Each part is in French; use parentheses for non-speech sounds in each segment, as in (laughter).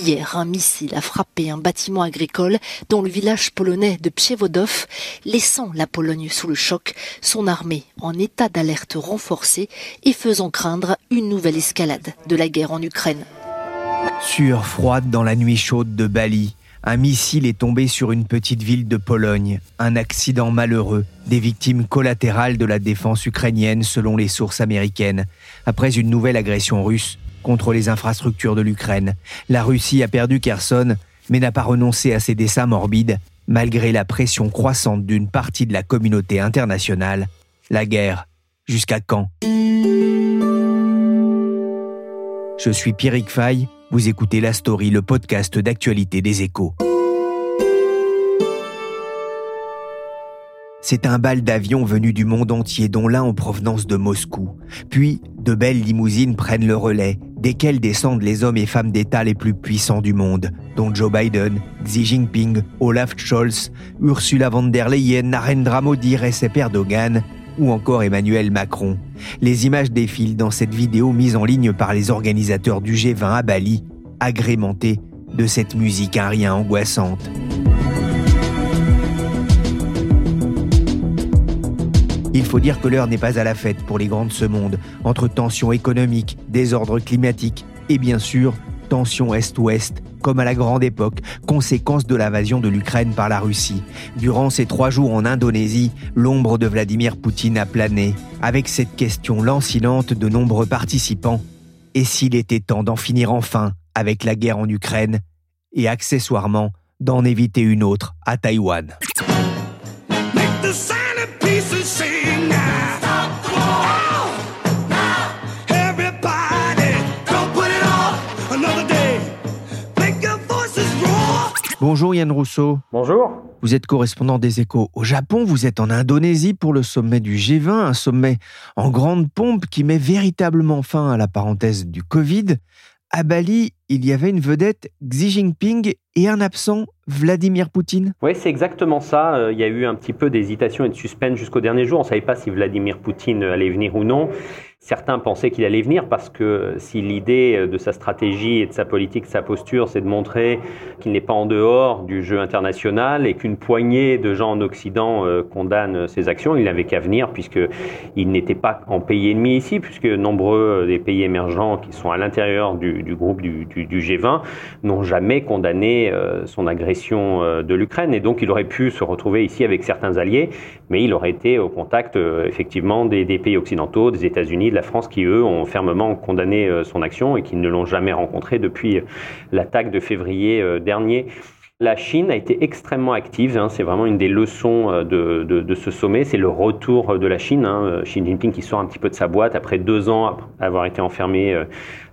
Hier, un missile a frappé un bâtiment agricole dans le village polonais de Przewodów, laissant la Pologne sous le choc, son armée en état d'alerte renforcée et faisant craindre une nouvelle escalade de la guerre en Ukraine. Sueur froide dans la nuit chaude de Bali. Un missile est tombé sur une petite ville de Pologne. Un accident malheureux. Des victimes collatérales de la défense ukrainienne selon les sources américaines. Après une nouvelle agression russe contre les infrastructures de l'Ukraine. La Russie a perdu Kherson, mais n'a pas renoncé à ses desseins morbides, malgré la pression croissante d'une partie de la communauté internationale. La guerre, jusqu'à quand? Je suis Pierrick Fay, vous écoutez La Story, le podcast d'actualité des échos. C'est un bal d'avions venus du monde entier, dont l'un en provenance de Moscou. Puis, de belles limousines prennent le relais, desquelles descendent les hommes et femmes d'État les plus puissants du monde, dont Joe Biden, Xi Jinping, Olaf Scholz, Ursula von der Leyen, Narendra Modi, Recep Erdogan, ou encore Emmanuel Macron. Les images défilent dans cette vidéo mise en ligne par les organisateurs du G20 à Bali, agrémentée de cette musique un rien angoissante. Il faut dire que l'heure n'est pas à la fête pour les grands de ce monde, entre tensions économiques, désordre climatique et bien sûr tensions Est-Ouest, comme à la grande époque, conséquence de l'invasion de l'Ukraine par la Russie. Durant ces trois jours en Indonésie, l'ombre de Vladimir Poutine a plané, avec cette question lancinante de nombreux participants. Et s'il était temps d'en finir enfin avec la guerre en Ukraine, et accessoirement d'en éviter une autre à Taïwan? Bonjour Yann Rousseau. Bonjour. Vous êtes correspondant des échos au Japon, vous êtes en Indonésie pour le sommet du G20, un sommet en grande pompe qui met véritablement fin à la parenthèse du Covid. À Bali, il y avait une vedette, Xi Jinping, et un absent, Vladimir Poutine Oui, c'est exactement ça. Euh, il y a eu un petit peu d'hésitation et de suspense jusqu'au dernier jour. On ne savait pas si Vladimir Poutine allait venir ou non. Certains pensaient qu'il allait venir parce que si l'idée de sa stratégie et de sa politique, de sa posture, c'est de montrer qu'il n'est pas en dehors du jeu international et qu'une poignée de gens en Occident euh, condamnent ses actions, il n'avait qu'à venir puisqu'il n'était pas en pays ennemi ici, puisque nombreux des pays émergents qui sont à l'intérieur du, groupe du, G20 n'ont jamais condamné euh, son agression euh, de l'Ukraine. Et donc il aurait pu se retrouver ici avec certains alliés, mais il aurait été au contact effectivement des pays occidentaux, des États-Unis la France qui, eux, ont fermement condamné euh, son action et qui ne l'ont jamais rencontré depuis euh, l'attaque de février euh, dernier. La Chine a été extrêmement active, hein. c'est vraiment une des leçons de, de, ce sommet, c'est le retour de la Chine. Hein. Xi Jinping qui sort un petit peu de sa boîte après deux ans avoir été enfermé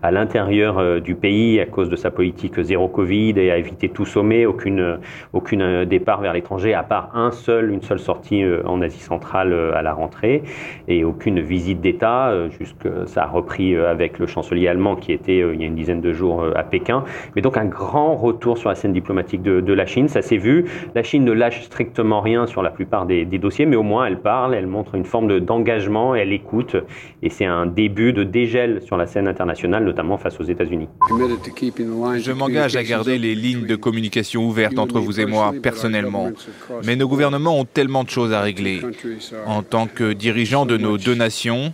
à l'intérieur euh, du pays à cause de sa politique zéro Covid et a évité tout sommet, aucune, aucune euh, départ vers l'étranger, à part un seul, une seule sortie euh, en Asie centrale à la rentrée et aucune visite d'État, ça a repris avec le chancelier allemand qui était il y a une dizaine de jours à Pékin. Mais donc un grand retour sur la scène diplomatique de, de la Chine, ça s'est vu. La Chine ne lâche strictement rien sur la plupart des, dossiers, mais au moins elle parle, elle montre une forme d'engagement, elle écoute, et c'est un début de dégel sur la scène internationale, notamment face aux États-Unis. Je m'engage à garder les lignes de communication ouvertes entre vous et moi personnellement. Mais nos gouvernements ont tellement de choses à régler. En tant que dirigeants de nos deux nations,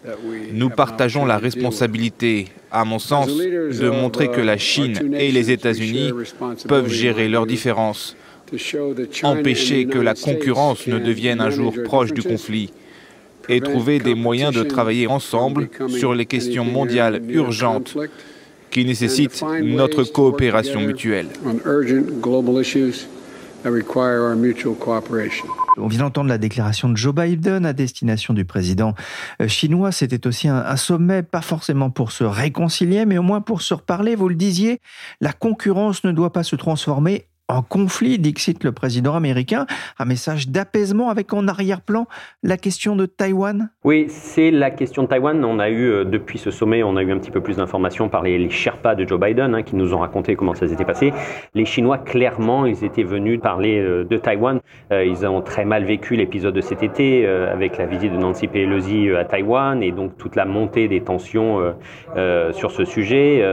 nous partageons la responsabilité, à mon sens, de montrer que la Chine et les États-Unis peuvent gérer leurs différences, empêcher que la concurrence ne devienne un jour proche du conflit et trouver des moyens de travailler ensemble sur les questions mondiales urgentes qui nécessitent notre coopération mutuelle. On vient d'entendre la déclaration de Joe Biden à destination du président euh, chinois. C'était aussi un, sommet, pas forcément pour se réconcilier, mais au moins pour se reparler. Vous le disiez, la concurrence ne doit pas se transformer en conflit, dixit le président américain, un message d'apaisement avec en arrière-plan la question de Taïwan? Oui, c'est la question de Taïwan. On a eu, euh, depuis ce sommet, on a eu un petit peu plus d'informations par les, Sherpas de Joe Biden hein, qui nous ont raconté comment ça s'était passé. Les Chinois, clairement, ils étaient venus parler euh, de Taïwan. Euh, ils ont très mal vécu l'épisode de cet été avec la visite de Nancy Pelosi à Taïwan et donc toute la montée des tensions sur ce sujet.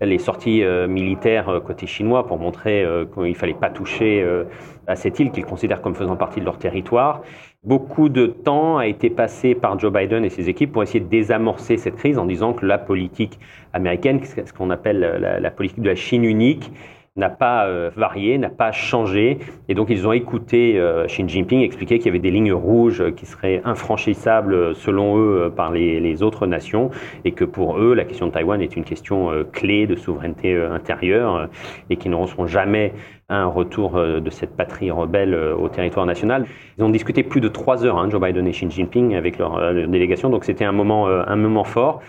les sorties militaires côté chinois pour montrer il ne fallait pas toucher euh, à cette île qu'ils considèrent comme faisant partie de leur territoire. Beaucoup de temps a été passé par Joe Biden et ses équipes pour essayer de désamorcer cette crise en disant que la politique américaine, ce qu'on appelle la, politique de la Chine unique, n'a pas euh, varié, n'a pas changé. Et donc ils ont écouté euh, Xi Jinping expliquer qu'il y avait des lignes rouges qui seraient infranchissables selon eux par les, autres nations et que pour eux la question de Taïwan est une question clé de souveraineté intérieure et qui ne seront jamais un retour de cette patrie rebelle au territoire national. Ils ont discuté plus de trois heures, hein, Joe Biden et Xi Jinping, avec leur, leur délégation, donc c'était un moment, un moment fort.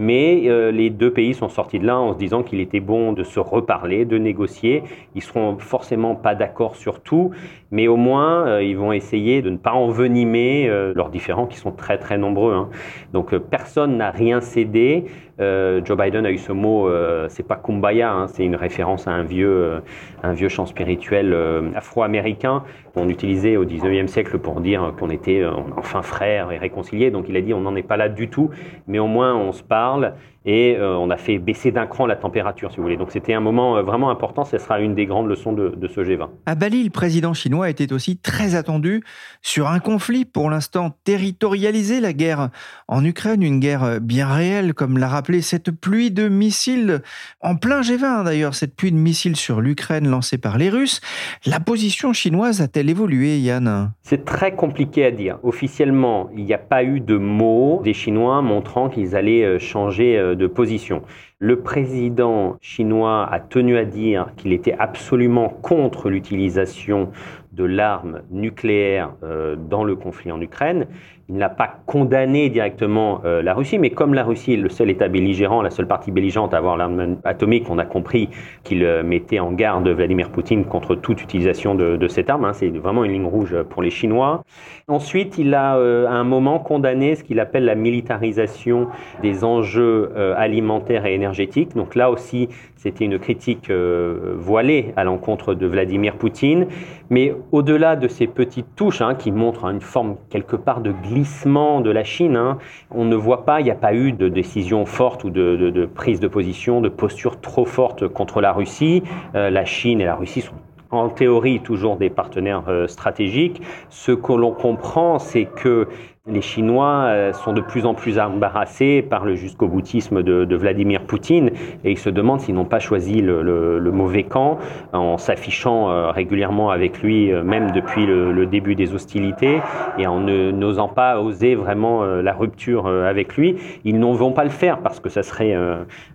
Mais euh, les deux pays sont sortis de là en se disant qu'il était bon de se reparler, de négocier. Ils seront forcément pas d'accord sur tout, mais au moins euh, ils vont essayer de ne pas envenimer euh, leurs différends qui sont très très nombreux. Hein. Donc personne n'a rien cédé. Joe Biden a eu ce mot, c'est pas kumbaya, hein, c'est une référence à un vieux, un vieux chant spirituel afro-américain qu'on utilisait au 19e siècle pour dire qu'on était enfin frères et réconciliés. Donc il a dit on n'en est pas là du tout, mais au moins on se parle et euh, on a fait baisser d'un cran la température, si vous voulez. Donc c'était un moment euh, vraiment important, ce sera une des grandes leçons de, de, ce G20. À Bali, le président chinois était aussi très attendu sur un conflit pour l'instant territorialisé, la guerre en Ukraine, une guerre bien réelle, comme l'a rappelé cette pluie de missiles, en plein G20 d'ailleurs, cette pluie de missiles sur l'Ukraine lancée par les Russes. La position chinoise a-t-elle évolué, Yann? C'est très compliqué à dire. Officiellement, il n'y a pas eu de mots des Chinois montrant qu'ils allaient euh, changer position. Le président chinois a tenu à dire qu'il était absolument contre l'utilisation de l'arme nucléaire euh, dans le conflit en Ukraine. Il n'a pas condamné directement euh, la Russie, mais comme la Russie est le seul État belligérant, la seule partie belligérante à avoir l'arme atomique, on a compris qu'il euh, mettait en garde Vladimir Poutine contre toute utilisation de, cette arme. Hein. C'est vraiment une ligne rouge pour les Chinois. Ensuite, il a à un moment condamné ce qu'il appelle la militarisation des enjeux alimentaires et énergétiques. Donc là aussi, c'était une critique voilée à l'encontre de Vladimir Poutine. Mais au-delà de ces petites touches hein, qui montrent une forme quelque part de glissement de la Chine, hein, on ne voit pas, il n'y a pas eu de décision forte ou de, prise de position, de posture trop forte contre la Russie. Euh, la Chine et la Russie sont en théorie toujours des partenaires euh, stratégiques. Ce que l'on comprend, c'est que les Chinois euh, sont de plus en plus embarrassés par le jusqu'au boutisme de, Vladimir Poutine et ils se demandent s'ils n'ont pas choisi le, mauvais camp en s'affichant euh, régulièrement avec lui, euh, même depuis le, début des hostilités, et en n'osant pas oser vraiment la rupture avec lui. Ils n'en vont pas le faire parce que ça serait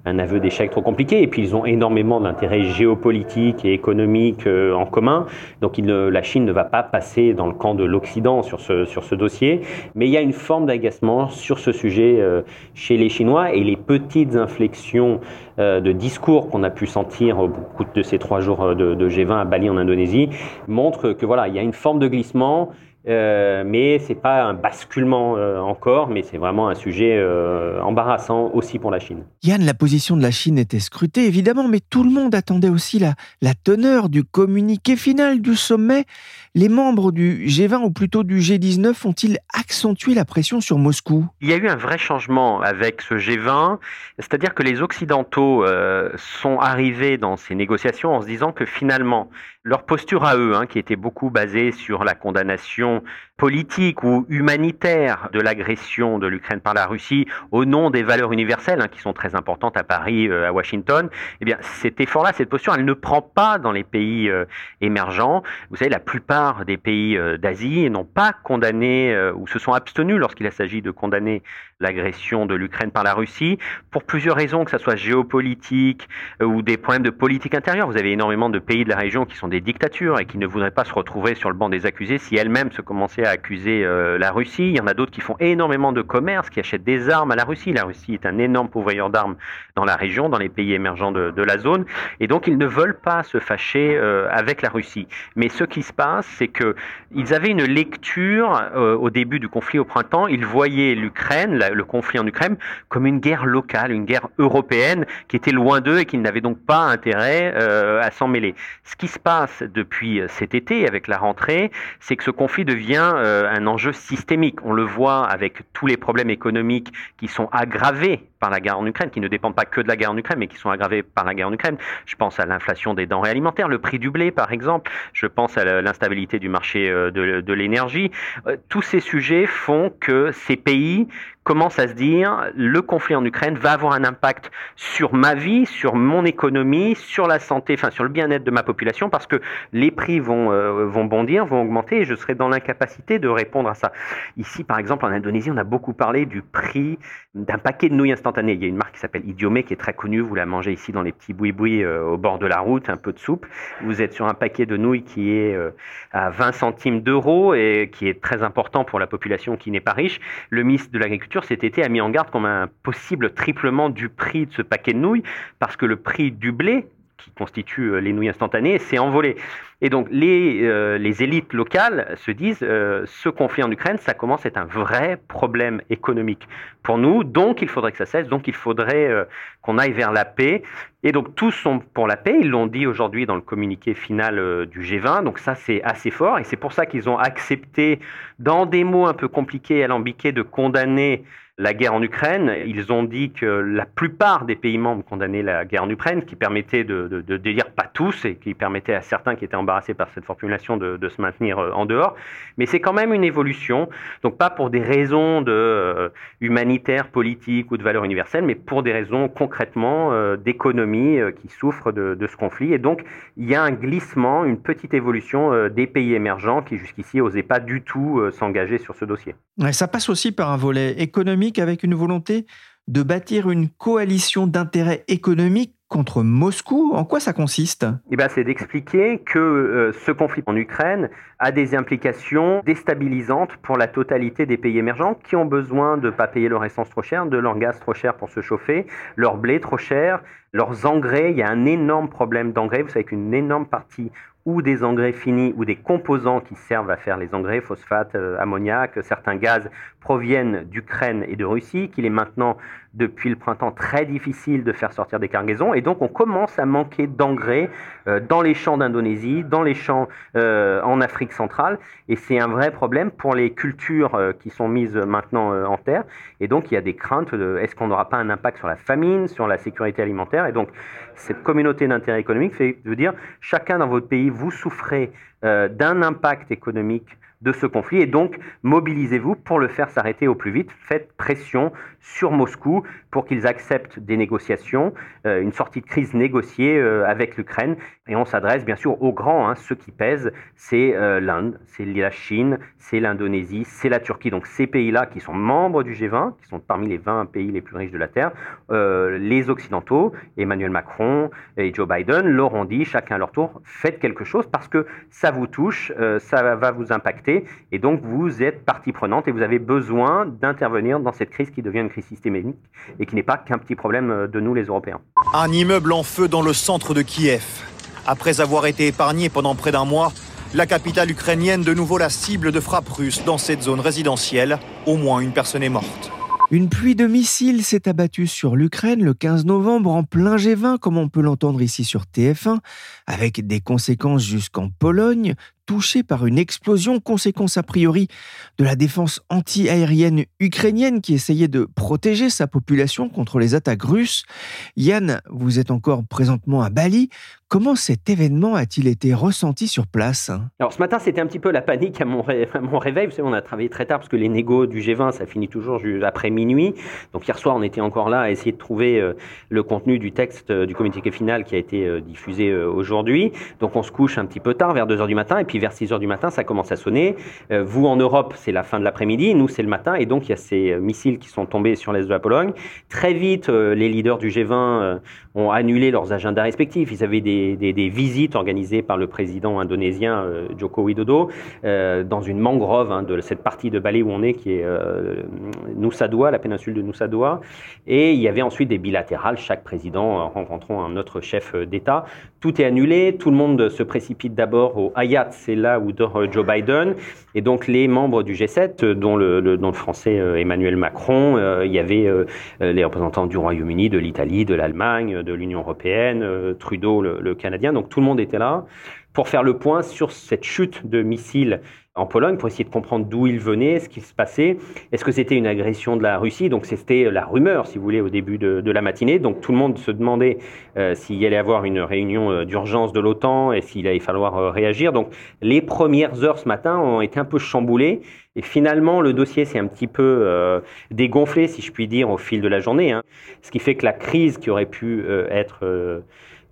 un aveu d'échec trop compliqué. Et puis ils ont énormément d'intérêts géopolitiques et économiques en commun. Donc la Chine ne va pas passer dans le camp de l'Occident sur ce, sur ce dossier. Mais il y a une forme d'agacement sur ce sujet euh, chez les Chinois et les petites inflexions euh, de discours qu'on a pu sentir au bout de ces trois jours euh, de, de G20 à Bali en Indonésie montrent que voilà, il y a une forme de glissement euh, mais c'est pas un basculement encore, mais c'est vraiment un sujet embarrassant aussi pour la Chine. Yann, la position de la Chine était scrutée évidemment, mais tout le monde attendait aussi la teneur du communiqué final du sommet. Les membres du G20 ou plutôt du G19 ont-ils accentué la pression sur Moscou? Il y a eu un vrai changement avec ce G20, c'est-à-dire que les Occidentaux sont arrivés dans ces négociations en se disant que finalement leur posture à eux, hein, qui était beaucoup basée sur la condamnation politique ou humanitaire de l'agression de l'Ukraine par la Russie au nom des valeurs universelles hein, qui sont très importantes à Paris, euh, à Washington, eh bien cet effort-là, cette posture, elle ne prend pas dans les pays euh, émergents. Vous savez, la plupart des pays euh, d'Asie n'ont pas condamné ou se sont abstenus lorsqu'il s'agit de condamner l'agression de l'Ukraine par la Russie pour plusieurs raisons, que ce soit géopolitique ou des problèmes de politique intérieure. Vous avez énormément de pays de la région qui sont des dictatures et qui ne voudraient pas se retrouver sur le banc des accusés si elles-mêmes se commençaient à accuser euh, la Russie. Il y en a d'autres qui font énormément de commerce, qui achètent des armes à la Russie. La Russie est un énorme pourvoyeur d'armes dans la région, dans les pays émergents de, la zone, et donc ils ne veulent pas se fâcher euh, avec la Russie. Mais ce qui se passe, c'est que ils avaient une lecture euh, au début du conflit au printemps. Ils voyaient l'Ukraine, le conflit en Ukraine, comme une guerre locale, une guerre européenne qui était loin d'eux et qu'ils n'avaient donc pas intérêt euh, à s'en mêler. Ce qui se passe depuis cet été avec la rentrée, c'est que ce conflit devient euh, un enjeu systémique. On le voit avec tous les problèmes économiques qui sont aggravés par la guerre en Ukraine, qui ne dépendent pas que de la guerre en Ukraine, mais qui sont aggravés par la guerre en Ukraine. Je pense à l'inflation des denrées alimentaires, le prix du blé, par exemple. Je pense à l'instabilité du marché euh, de, de l'énergie. Tous ces sujets font que ces pays commence à se dire le conflit en Ukraine va avoir un impact sur ma vie, sur mon économie, sur la santé, enfin sur le bien-être de ma population, parce que les prix vont, euh, vont bondir, vont augmenter, et je serai dans l'incapacité de répondre à ça. Ici, par exemple, en Indonésie, on a beaucoup parlé du prix d'un paquet de nouilles instantanées. Il y a une marque qui s'appelle Idiomé qui est très connue, vous la mangez ici dans les petits boui-boui euh, au bord de la route, un peu de soupe. Vous êtes sur un paquet de nouilles qui est euh, à 20 centimes d'euros et qui est très important pour la population qui n'est pas riche. Le ministre de l'Agriculture cet été a mis en garde comme un possible triplement du prix de ce paquet de nouilles, parce que le prix du blé, qui constitue euh, les nouilles instantanées, s'est envolé. Et donc les, euh, les élites locales se disent euh, ce conflit en Ukraine, ça commence à être un vrai problème économique pour nous, donc il faudrait que ça cesse, donc il faudrait qu'on aille vers la paix. Et donc tous sont pour la paix, ils l'ont dit aujourd'hui dans le communiqué final du G20, donc ça c'est assez fort, et c'est pour ça qu'ils ont accepté, dans des mots un peu compliqués et alambiqués, de condamner la guerre en Ukraine. Ils ont dit que la plupart des pays membres condamnaient la guerre en Ukraine, qui permettait de, de, dire pas tous, et qui permettait à certains qui étaient embarrassés par cette formulation de, se maintenir euh, en dehors. Mais c'est quand même une évolution, donc pas pour des raisons euh, humanitaires, politiques ou de valeurs universelles, mais pour des raisons concrètement euh, d'économie qui souffrent de, de, ce conflit. Et donc il y a un glissement, une petite évolution des pays émergents qui jusqu'ici n'osaient pas du tout s'engager sur ce dossier. Ça passe aussi par un volet économique avec une volonté de bâtir une coalition d'intérêts économiques contre Moscou. En quoi ça consiste? Eh ben, C'est d'expliquer que euh, ce conflit en Ukraine a des implications déstabilisantes pour la totalité des pays émergents qui ont besoin de ne pas payer leur essence trop chère, de leur gaz trop cher pour se chauffer, leur blé trop cher, leurs engrais. Il y a un énorme problème d'engrais. Vous savez qu'une énorme partie ou des engrais finis ou des composants qui servent à faire les engrais, phosphate, euh, ammoniac, certains gaz proviennent d'Ukraine et de Russie, qu'il est maintenant depuis le printemps très difficile de faire sortir des cargaisons. Et donc on commence à manquer d'engrais euh, dans les champs d'Indonésie, dans les champs euh, en Afrique centrale. Et c'est un vrai problème pour les cultures euh, qui sont mises maintenant en terre. Et donc il y a des craintes de est-ce qu'on n'aura pas un impact sur la famine, sur la sécurité alimentaire? Et donc cette communauté d'intérêt économique fait de dire chacun dans votre pays vous souffrez d'un impact économique de ce conflit. Et donc, mobilisez-vous pour le faire s'arrêter au plus vite. Faites pression sur Moscou pour qu'ils acceptent des négociations, euh, une sortie de crise négociée euh, avec l'Ukraine. Et on s'adresse bien sûr aux grands. Hein. Ceux qui pèsent, c'est euh, l'Inde, c'est la Chine, c'est l'Indonésie, c'est la Turquie. Donc ces pays-là qui sont membres du G20, qui sont parmi les 20 pays les plus riches de la Terre, les Occidentaux, Emmanuel Macron et Joe Biden, leur ont dit, chacun à leur tour, faites quelque chose parce que ça vous touche, ça va vous impacter et donc vous êtes partie prenante et vous avez besoin d'intervenir dans cette crise qui devient une crise systémique qui n'est pas qu'un petit problème euh, de nous les Européens. Un immeuble en feu dans le centre de Kiev. Après avoir été épargné pendant près d'un mois, la capitale ukrainienne de nouveau la cible de frappes russes dans cette zone résidentielle. Au moins une personne est morte. Une pluie de missiles s'est abattue sur l'Ukraine le 15 novembre en plein G20, comme on peut l'entendre ici sur TF1, avec des conséquences jusqu'en Pologne, touchée par une explosion, conséquence a priori de la défense anti-aérienne ukrainienne qui essayait de protéger sa population contre les attaques russes. Yann, vous êtes encore présentement à Bali. Comment cet événement a-t-il été ressenti sur place? Alors ce matin, c'était un petit peu la panique à mon, (laughs) réveil. Vous savez, on a travaillé très tard parce que les négos du G20, ça finit toujours après minuit. Donc hier soir, on était encore là à essayer de trouver euh, le contenu du texte euh, du communiqué final qui a été euh, diffusé aujourd'hui. Donc on se couche un petit peu tard, vers 2 heures du matin. Et puis vers 6 heures du matin, ça commence à sonner. Euh, vous, en Europe, c'est la fin de l'après-midi, nous, c'est le matin, et donc il y a ces euh, missiles qui sont tombés sur l'est de la Pologne. Très vite, les leaders du G20 ont annulé leurs agendas respectifs. Ils avaient des, des, visites organisées par le président indonésien Joko Widodo dans une mangrove hein, de cette partie de Bali où on est, qui est Nusa Dua, la péninsule de Nusa Dua. Et il y avait ensuite des bilatérales, chaque président rencontrant un autre chef d'État. Tout est annulé, tout le monde se précipite d'abord au Hayat, c'est là où dort Joe Biden. Et donc les membres du G7, dont le, le français euh, Emmanuel Macron, euh, il y avait euh, les représentants du Royaume-Uni, de l'Italie, de l'Allemagne, de l'Union européenne, Trudeau, le Canadien. Donc tout le monde était là pour faire le point sur cette chute de missiles en Pologne pour essayer de comprendre d'où il venait, ce qui se passait. Est-ce que c'était une agression de la Russie? Donc c'était la rumeur, si vous voulez, au début de, la matinée. Donc tout le monde se demandait euh, s'il y allait avoir une réunion euh, d'urgence de l'OTAN et s'il allait falloir euh, réagir. Donc les premières heures ce matin ont été un peu chamboulées. Et finalement, le dossier s'est un petit peu dégonflé, si je puis dire, au fil de la journée. Hein. Ce qui fait que la crise qui aurait pu être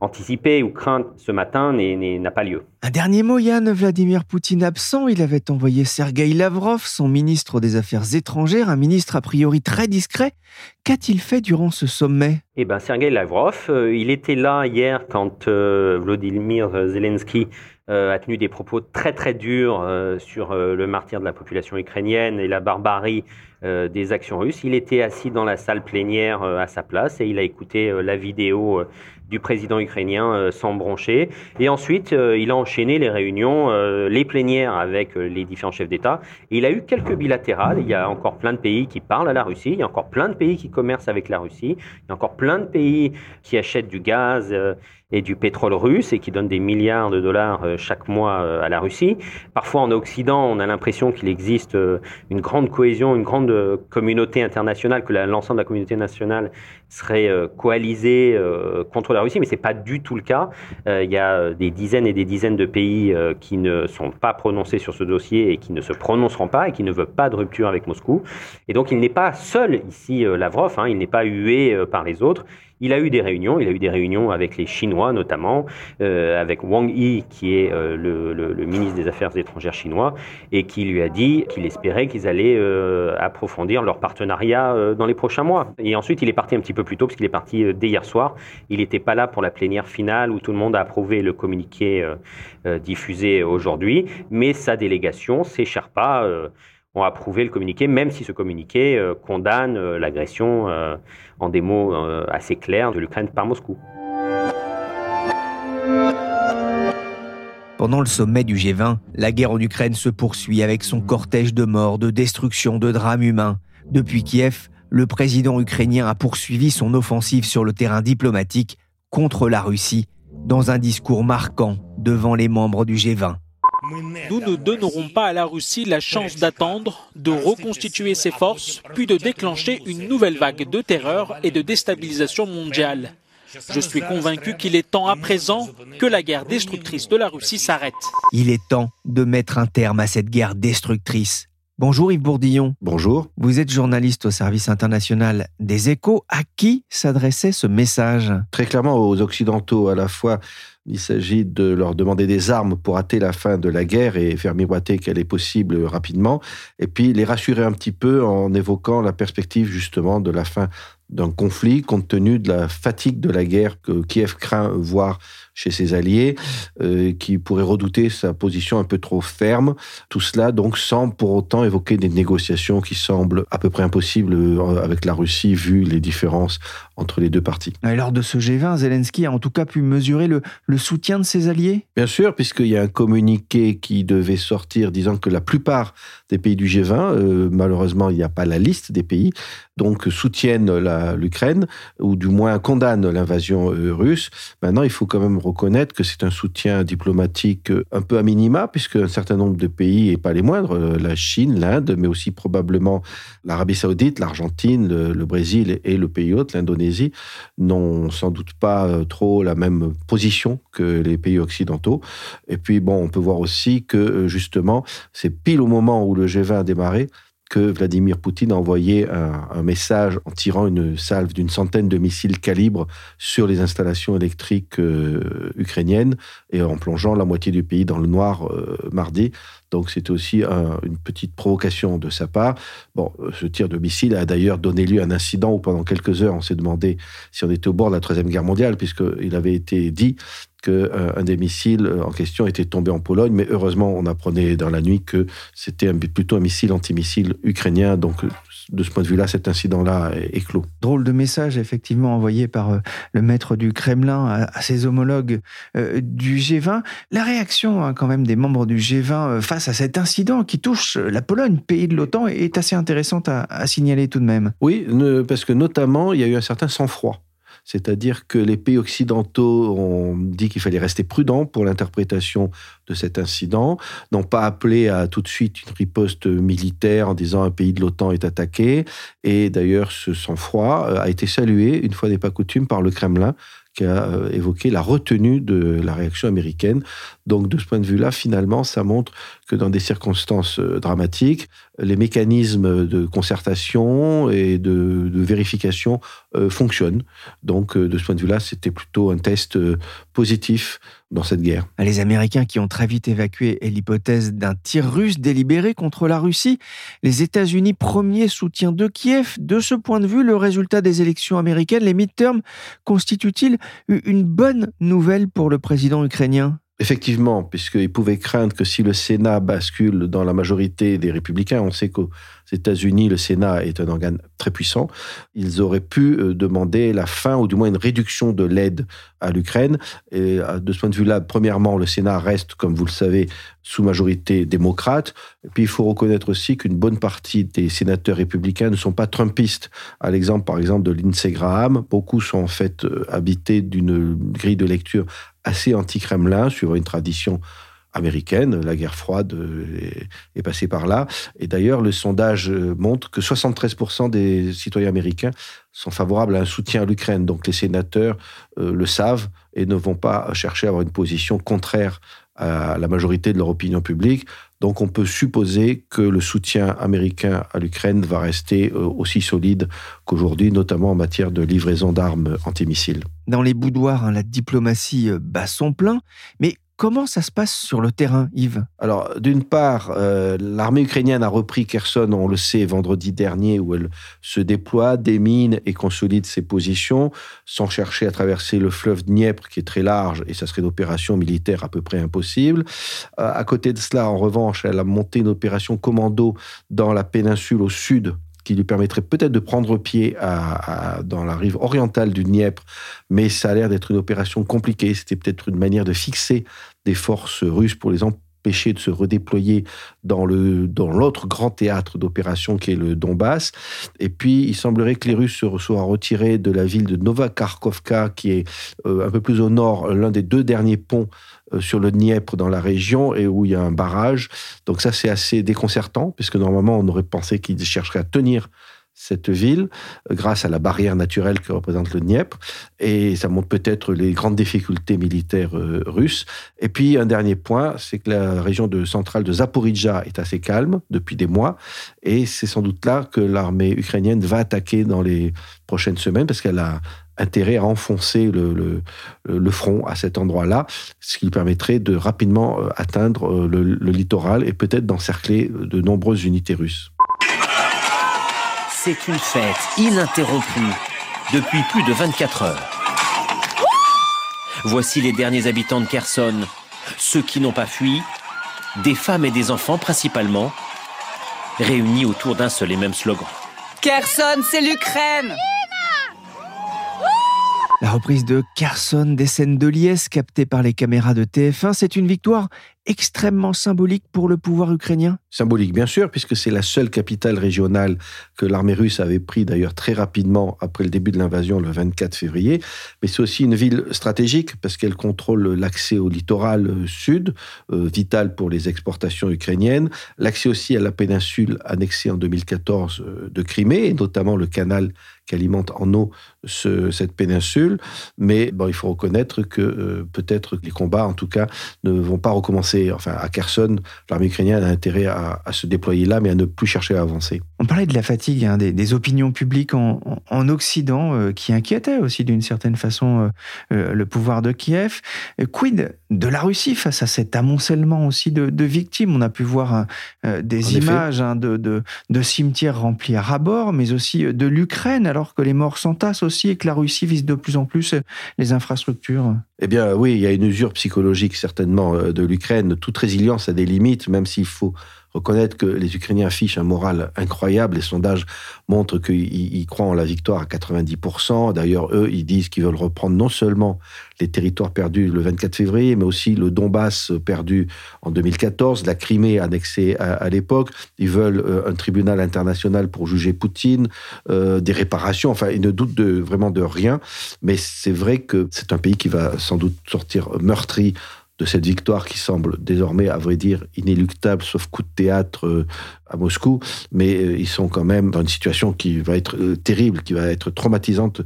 anticipée ou crainte ce matin n'a pas lieu. Un dernier mot, Yann. Vladimir Poutine absent, il avait envoyé Sergei Lavrov, son ministre des Affaires étrangères, un ministre a priori très discret. Qu'a-t-il fait durant ce sommet? Eh bien, Sergei Lavrov, euh, il était là hier quand euh, Vladimir Zelensky euh, a tenu des propos très très durs sur le martyr de la population ukrainienne et la barbarie des actions russes. Il était assis dans la salle plénière à sa place et il a écouté la vidéo du président ukrainien euh, sans broncher. Et ensuite, euh, il a enchaîné les réunions, euh, les plénières avec les différents chefs d'État. Il a eu quelques bilatérales. Il y a encore plein de pays qui parlent à la Russie. Il y a encore plein de pays qui commercent avec la Russie. Il y a encore plein de pays qui achètent du gaz et du pétrole russe et qui donne des milliards de dollars euh, chaque mois euh, à la Russie. Parfois en Occident, on a l'impression qu'il existe euh, une grande cohésion, une grande communauté internationale, que l'ensemble de la communauté nationale serait coalisée contre la Russie, mais c'est pas du tout le cas. Il y a des dizaines et des dizaines de pays qui ne sont pas prononcés sur ce dossier et qui ne se prononceront pas et qui ne veulent pas de rupture avec Moscou. Et donc il n'est pas seul ici, Lavrov, hein, il n'est pas hué par les autres. Il a eu des réunions, il a eu des réunions avec les Chinois notamment, euh, avec Wang Yi qui est euh, le, ministre des Affaires étrangères chinois, et qui lui a dit qu'il espérait qu'ils allaient euh, approfondir leur partenariat dans les prochains mois. Et ensuite, il est parti un petit peu plus tôt, parce qu'il est parti dès hier soir. Il n'était pas là pour la plénière finale où tout le monde a approuvé le communiqué diffusé aujourd'hui, mais sa délégation, ses Sherpas, ont approuvé le communiqué, même si ce communiqué euh, condamne euh, l'agression euh, en des mots assez clairs de l'Ukraine par Moscou. Pendant le sommet du G20, la guerre en Ukraine se poursuit avec son cortège de morts, de destruction, de drames humains. Depuis Kiev, le président ukrainien a poursuivi son offensive sur le terrain diplomatique contre la Russie dans un discours marquant devant les membres du G20. Nous ne donnerons pas à la Russie la chance d'attendre, de reconstituer ses forces, puis de déclencher une nouvelle vague de terreur et de déstabilisation mondiale. Je suis convaincu qu'il est temps à présent que la guerre destructrice de la Russie s'arrête. Il est temps de mettre un terme à cette guerre destructrice. Bonjour Yves Bourdillon. Bonjour. Vous êtes journaliste au service international des échos. À qui s'adressait ce message? Très clairement aux Occidentaux, à la fois il s'agit de leur demander des armes pour hâter la fin de la guerre et faire miroiter qu'elle est possible rapidement, et puis les rassurer un petit peu en évoquant la perspective justement de la fin d'un conflit compte tenu de la fatigue de la guerre que Kiev craint voir chez ses alliés, euh, qui pourrait redouter sa position un peu trop ferme. Tout cela donc sans pour autant évoquer des négociations qui semblent à peu près impossibles euh, avec la Russie vu les différences entre les deux parties. lors de ce G20, Zelensky a en tout cas pu mesurer le, le soutien de ses alliés? Bien sûr, puisqu'il y a un communiqué qui devait sortir disant que la plupart des pays du G20, euh, malheureusement il n'y a pas la liste des pays, donc soutiennent l'Ukraine, ou du moins condamnent l'invasion euh, russe. Maintenant, il faut quand même reconnaître que c'est un soutien diplomatique euh, un peu à minima, puisque un certain nombre de pays, et pas les moindres, la Chine, l'Inde, mais aussi probablement l'Arabie saoudite, l'Argentine, le, Brésil et le pays hôte, l'Indonésie, n'ont sans doute pas trop la même position que les pays occidentaux. Et puis, bon, on peut voir aussi que, justement, c'est pile au moment où le G20 a démarré que Vladimir Poutine a envoyé un, message en tirant une salve d'une centaine de missiles calibre sur les installations électriques euh, ukrainiennes et en plongeant la moitié du pays dans le noir euh, mardi. Donc c'était aussi une petite provocation de sa part. Bon, euh, ce tir de missile a d'ailleurs donné lieu à un incident où pendant quelques heures on s'est demandé si on était au bord de la Troisième Guerre mondiale, puisqu'il avait été dit qu'un euh, des missiles euh, en question était tombé en Pologne, mais heureusement, on apprenait dans la nuit que c'était plutôt un missile antimissile ukrainien. Donc, de ce point de vue-là, cet incident-là est, clos. Drôle de message, effectivement, envoyé par euh, le maître du Kremlin à, ses homologues du G20. La réaction, hein, quand même, des membres du G20 face à cet incident qui touche la Pologne, pays de l'OTAN, est assez intéressante à, à signaler tout de même. Oui, parce que notamment, il y a eu un certain sang-froid c'est-à-dire que les pays occidentaux ont dit qu'il fallait rester prudent pour l'interprétation de cet incident, n'ont pas appelé à tout de suite une riposte militaire en disant un pays de l'OTAN est attaqué. Et d'ailleurs, ce sang-froid euh, a été salué, une fois n'est pas coutume, par le Kremlin, qui a euh, évoqué la retenue de la réaction américaine. Donc de ce point de vue-là, finalement, ça montre dans des circonstances euh, dramatiques, les mécanismes de concertation et de, vérification euh, fonctionnent. Donc de ce point de vue-là, c'était plutôt un test positif dans cette guerre. Les Américains qui ont très vite évacué l'hypothèse d'un tir russe délibéré contre la Russie, les États-Unis premier soutien de Kiev. De ce point de vue, le résultat des élections américaines, les midterms, constitue-t-il une bonne nouvelle pour le président ukrainien? Effectivement, puisqu'il pouvait craindre que si le Sénat bascule dans la majorité des républicains, on sait qu'aux États-Unis, le Sénat est un organe très puissant, ils auraient pu euh, demander la fin ou du moins une réduction de l'aide à l'Ukraine. Et euh, de ce point de vue-là, premièrement, le Sénat reste, comme vous le savez, sous majorité démocrate. Et puis il faut reconnaître aussi qu'une bonne partie des sénateurs républicains ne sont pas trumpistes. À l'exemple, par exemple, de Lindsey Graham, beaucoup sont en fait euh, habités d'une grille de lecture assez anti-Kremlin, suivant une tradition américaine. La guerre froide est, passée par là. Et d'ailleurs, le sondage montre que 73% des citoyens américains sont favorables à un soutien à l'Ukraine. Donc les sénateurs euh, le savent et ne vont pas chercher à avoir une position contraire à la majorité de leur opinion publique. Donc on peut supposer que le soutien américain à l'Ukraine va rester euh, aussi solide qu'aujourd'hui, notamment en matière de livraison d'armes antimissiles. Dans les boudoirs, hein, la diplomatie euh, bat son plein, mais Comment ça se passe sur le terrain, Yves? Alors, d'une part, euh, l'armée ukrainienne a repris Kherson, on le sait, vendredi dernier, où elle se déploie, démine et consolide ses positions, sans chercher à traverser le fleuve Dniepr, qui est très large, et ça serait une opération militaire à peu près impossible. Euh, à côté de cela, en revanche, elle a monté une opération commando dans la péninsule au sud qui lui permettrait peut-être de prendre pied dans la rive orientale du Dniepr, mais ça a l'air d'être une opération compliquée. C'était peut-être une manière de fixer des forces russes pour les empêcher de se redéployer dans le dans l'autre grand théâtre d'opération qui est le Donbass. Et puis, il semblerait que les Russes se soient retirés de la ville de Novakarkovka, qui est euh, un peu plus au nord, l'un des deux derniers ponts euh, sur le Dniepr dans la région et où il y a un barrage. Donc ça, c'est assez déconcertant, puisque normalement, on aurait pensé qu'ils chercheraient à tenir cette ville euh, grâce à la barrière naturelle que représente le Dniepr. Et ça montre peut-être les grandes difficultés militaires euh, russes. Et puis, un dernier point, c'est que la région de, centrale de Zaporizhia est assez calme depuis des mois. Et c'est sans doute là que l'armée ukrainienne va attaquer dans les prochaines semaines, parce qu'elle a intérêt à enfoncer le, front à cet endroit-là, ce qui permettrait de rapidement euh, atteindre le littoral et peut-être d'encercler de nombreuses unités russes c'est une fête ininterrompue depuis plus de 24 heures. Voici les derniers habitants de Kherson, ceux qui n'ont pas fui, des femmes et des enfants principalement, réunis autour d'un seul et même slogan. Kherson, c'est l'Ukraine la reprise de Kherson, des scènes de liesse captées par les caméras de TF1, c'est une victoire extrêmement symbolique pour le pouvoir ukrainien? Symbolique, bien sûr, puisque c'est la seule capitale régionale que l'armée russe avait pris d'ailleurs très rapidement après le début de l'invasion le 24 février. Mais c'est aussi une ville stratégique parce qu'elle contrôle l'accès au littoral euh, sud, euh, vital pour les exportations ukrainiennes, l'accès aussi à la péninsule annexée en 2014 euh, de Crimée, et notamment le canal qui alimente en eau cette péninsule. Mais bon, il faut reconnaître que peut-être les combats, en tout cas, ne vont pas recommencer Enfin, à Kherson, l'armée ukrainienne a intérêt à, se déployer là, mais à ne plus chercher à avancer. On parlait de la fatigue hein, des, opinions publiques en, Occident euh, qui inquiétaient aussi d'une certaine façon euh, euh, le pouvoir de Kiev. Quid de la Russie face à cet amoncellement aussi de, victimes? On a pu voir des images hein, de, de, cimetières remplis à rabord, mais aussi de l'Ukraine, alors que les morts s'entassent aussi et que la Russie vise de plus en plus les infrastructures. Eh bien, oui, il y a une usure psychologique certainement de l'Ukraine. Toute résilience a des limites, même s'il faut reconnaître que les Ukrainiens affichent un moral incroyable. Les sondages montrent qu'ils croient en la victoire à 90%. D'ailleurs, eux, ils disent qu'ils veulent reprendre non seulement les territoires perdus le 24 février, mais aussi le Donbass perdu en 2014, la Crimée annexée à, l'époque. Ils veulent euh, un tribunal international pour juger Poutine, euh, des réparations. Enfin, ils ne doutent vraiment de rien. Mais c'est vrai que c'est un pays qui va sans doute sortir meurtri de cette victoire qui semble désormais, à vrai dire, inéluctable, sauf coup de théâtre euh, à Moscou. Mais euh, ils sont quand même dans une situation qui va être euh, terrible, qui va être traumatisante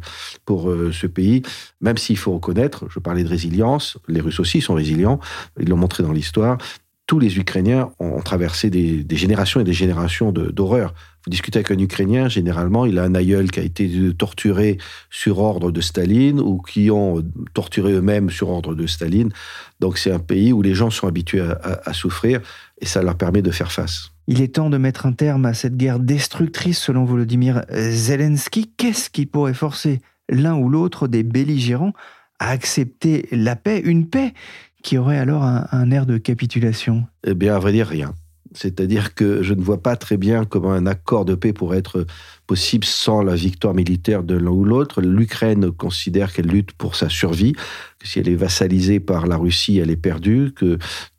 pour ce pays, même s'il faut reconnaître, je parlais de résilience, les Russes aussi sont résilients, ils l'ont montré dans l'histoire, tous les Ukrainiens ont traversé des, générations et des générations d'horreur. Vous discutez avec un Ukrainien, généralement, il a un aïeul qui a été torturé sur ordre de Staline ou qui ont torturé eux-mêmes sur ordre de Staline. Donc c'est un pays où les gens sont habitués à, souffrir et ça leur permet de faire face. Il est temps de mettre un terme à cette guerre destructrice selon Volodymyr Zelensky. Qu'est-ce qui pourrait forcer l'un ou l'autre des belligérants à accepter la paix, une paix qui aurait alors un, air de capitulation? Eh bien, à vrai dire, rien. C'est-à-dire que je ne vois pas très bien comment un accord de paix pourrait être possible sans la victoire militaire de l'un ou l'autre. L'Ukraine considère qu'elle lutte pour sa survie, si elle est vassalisée par la Russie, elle est perdue,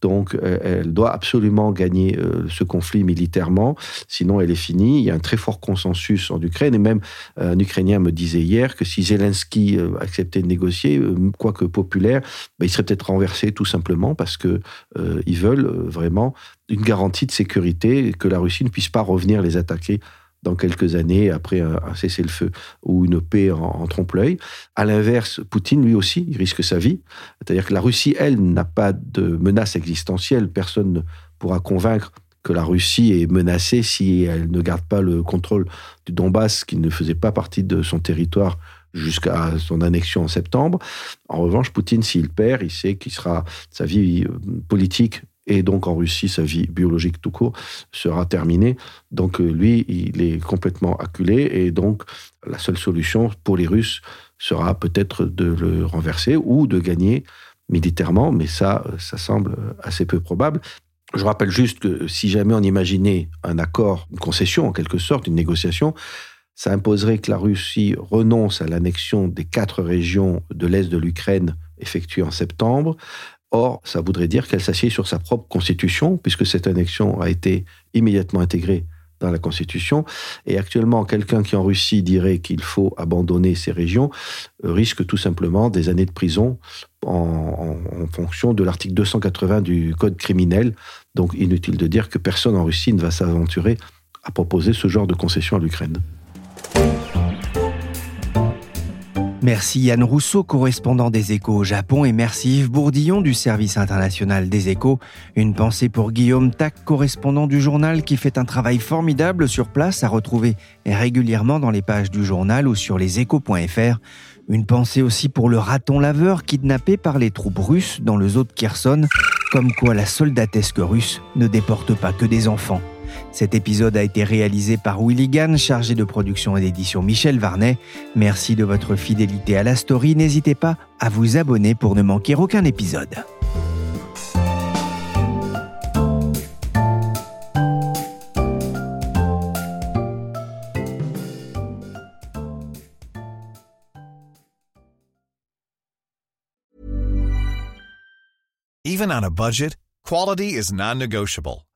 donc euh, elle doit absolument gagner euh, ce conflit militairement, sinon elle est finie. Il y a un très fort consensus en Ukraine et même euh, un Ukrainien me disait hier que si Zelensky acceptait de négocier, quoique populaire, ben, il serait peut-être renversé tout simplement parce que ils veulent vraiment une garantie de sécurité que la Russie ne puisse pas revenir les attaquer dans quelques années après un, cessez-le-feu ou une paix en, trompe-l'œil. À l'inverse, Poutine, lui aussi, il risque sa vie. C'est-à-dire que la Russie, elle, n'a pas de menace existentielle. Personne ne pourra convaincre que la Russie est menacée si elle ne garde pas le contrôle du Donbass, qui ne faisait pas partie de son territoire jusqu'à son annexion en septembre. En revanche, Poutine, s'il perd, il sait qu'il sera sa vie euh, politique et donc en Russie, sa vie biologique tout court sera terminée. Donc euh, lui, il est complètement acculé, et donc la seule solution pour les Russes sera peut-être de le renverser ou de gagner militairement, mais ça, ça semble assez peu probable. Je rappelle juste que si jamais on imaginait un accord, une concession en quelque sorte, une négociation, ça imposerait que la Russie renonce à l'annexion des quatre régions de l'Est de l'Ukraine effectuée en septembre, Or, ça voudrait dire qu'elle s'assied sur sa propre constitution, puisque cette annexion a été immédiatement intégrée dans la Constitution. Et actuellement, quelqu'un qui en Russie dirait qu'il faut abandonner ces régions euh, risque tout simplement des années de prison en, en fonction de l'article 280 du Code criminel. Donc inutile de dire que personne en Russie ne va s'aventurer à proposer ce genre de concession à l'Ukraine. Merci Yann Rousseau, correspondant des Échos au Japon, et merci Yves Bourdillon du service international des Échos. Une pensée pour Guillaume Tac, correspondant du journal, qui fait un travail formidable sur place à retrouver régulièrement dans les pages du journal ou sur leséchos.fr. Une pensée aussi pour le raton laveur kidnappé par les troupes russes dans le zoo de Kherson, comme quoi la soldatesque russe ne déporte pas que des enfants. Cet épisode a été réalisé par Willy Gann, chargé de production et d'édition Michel Varnet. Merci de votre fidélité à la story. N'hésitez pas à vous abonner pour ne manquer aucun épisode. Even on a budget, quality is non-negotiable.